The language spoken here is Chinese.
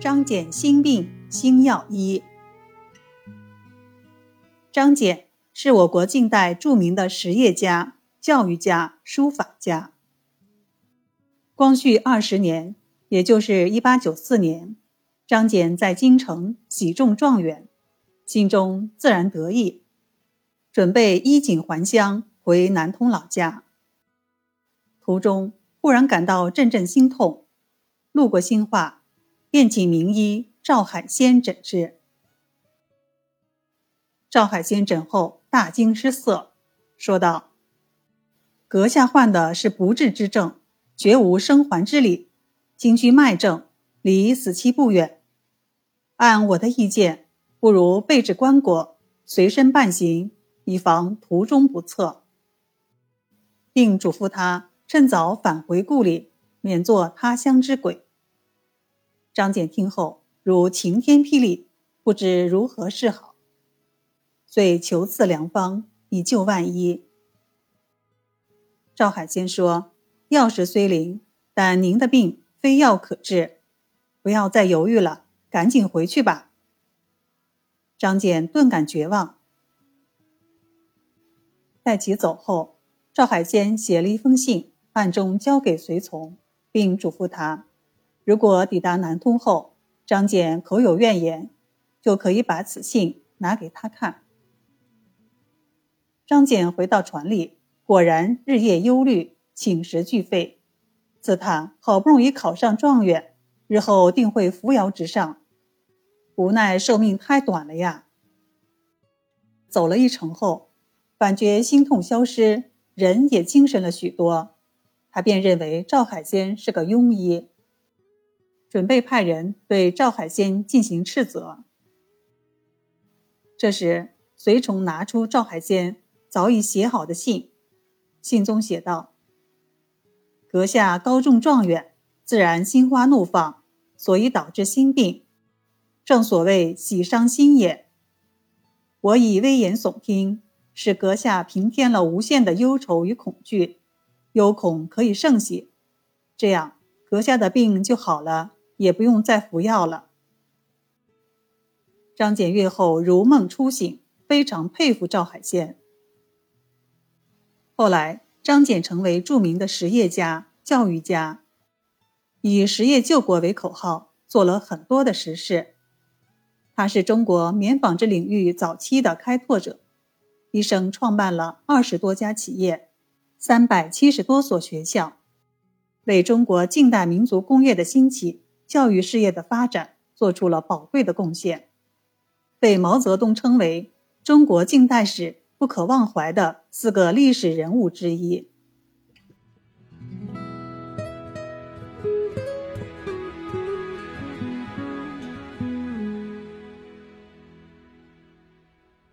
张謇心病，心药医。张謇是我国近代著名的实业家、教育家、书法家。光绪二十年，也就是一八九四年，张謇在京城喜中状元，心中自然得意，准备衣锦还乡，回南通老家。途中忽然感到阵阵心痛，路过兴化，便请名医赵海仙诊治。赵海仙诊后大惊失色，说道：“阁下患的是不治之症。”绝无生还之理，京居脉症，离死期不远。按我的意见，不如备置棺椁，随身伴行，以防途中不测。并嘱咐他趁早返回故里，免作他乡之鬼。张俭听后如晴天霹雳，不知如何是好，遂求赐良方以救万一。赵海仙说。药石虽灵，但您的病非药可治，不要再犹豫了，赶紧回去吧。张俭顿感绝望。待其走后，赵海仙写了一封信，暗中交给随从，并嘱咐他：如果抵达南通后，张俭口有怨言，就可以把此信拿给他看。张俭回到船里，果然日夜忧虑。寝食俱废，自叹好不容易考上状元，日后定会扶摇直上，无奈寿命太短了呀。走了一程后，感觉心痛消失，人也精神了许多。他便认为赵海仙是个庸医，准备派人对赵海仙进行斥责。这时，随从拿出赵海仙早已写好的信，信中写道。阁下高中状元，自然心花怒放，所以导致心病。正所谓喜伤心也。我以危言耸听，使阁下平添了无限的忧愁与恐惧，忧恐可以胜喜。这样，阁下的病就好了，也不用再服药了。张简阅后如梦初醒，非常佩服赵海仙。后来。张謇成为著名的实业家、教育家，以“实业救国”为口号，做了很多的实事。他是中国棉纺织领域早期的开拓者，一生创办了二十多家企业，三百七十多所学校，为中国近代民族工业的兴起、教育事业的发展做出了宝贵的贡献，被毛泽东称为中国近代史。不可忘怀的四个历史人物之一。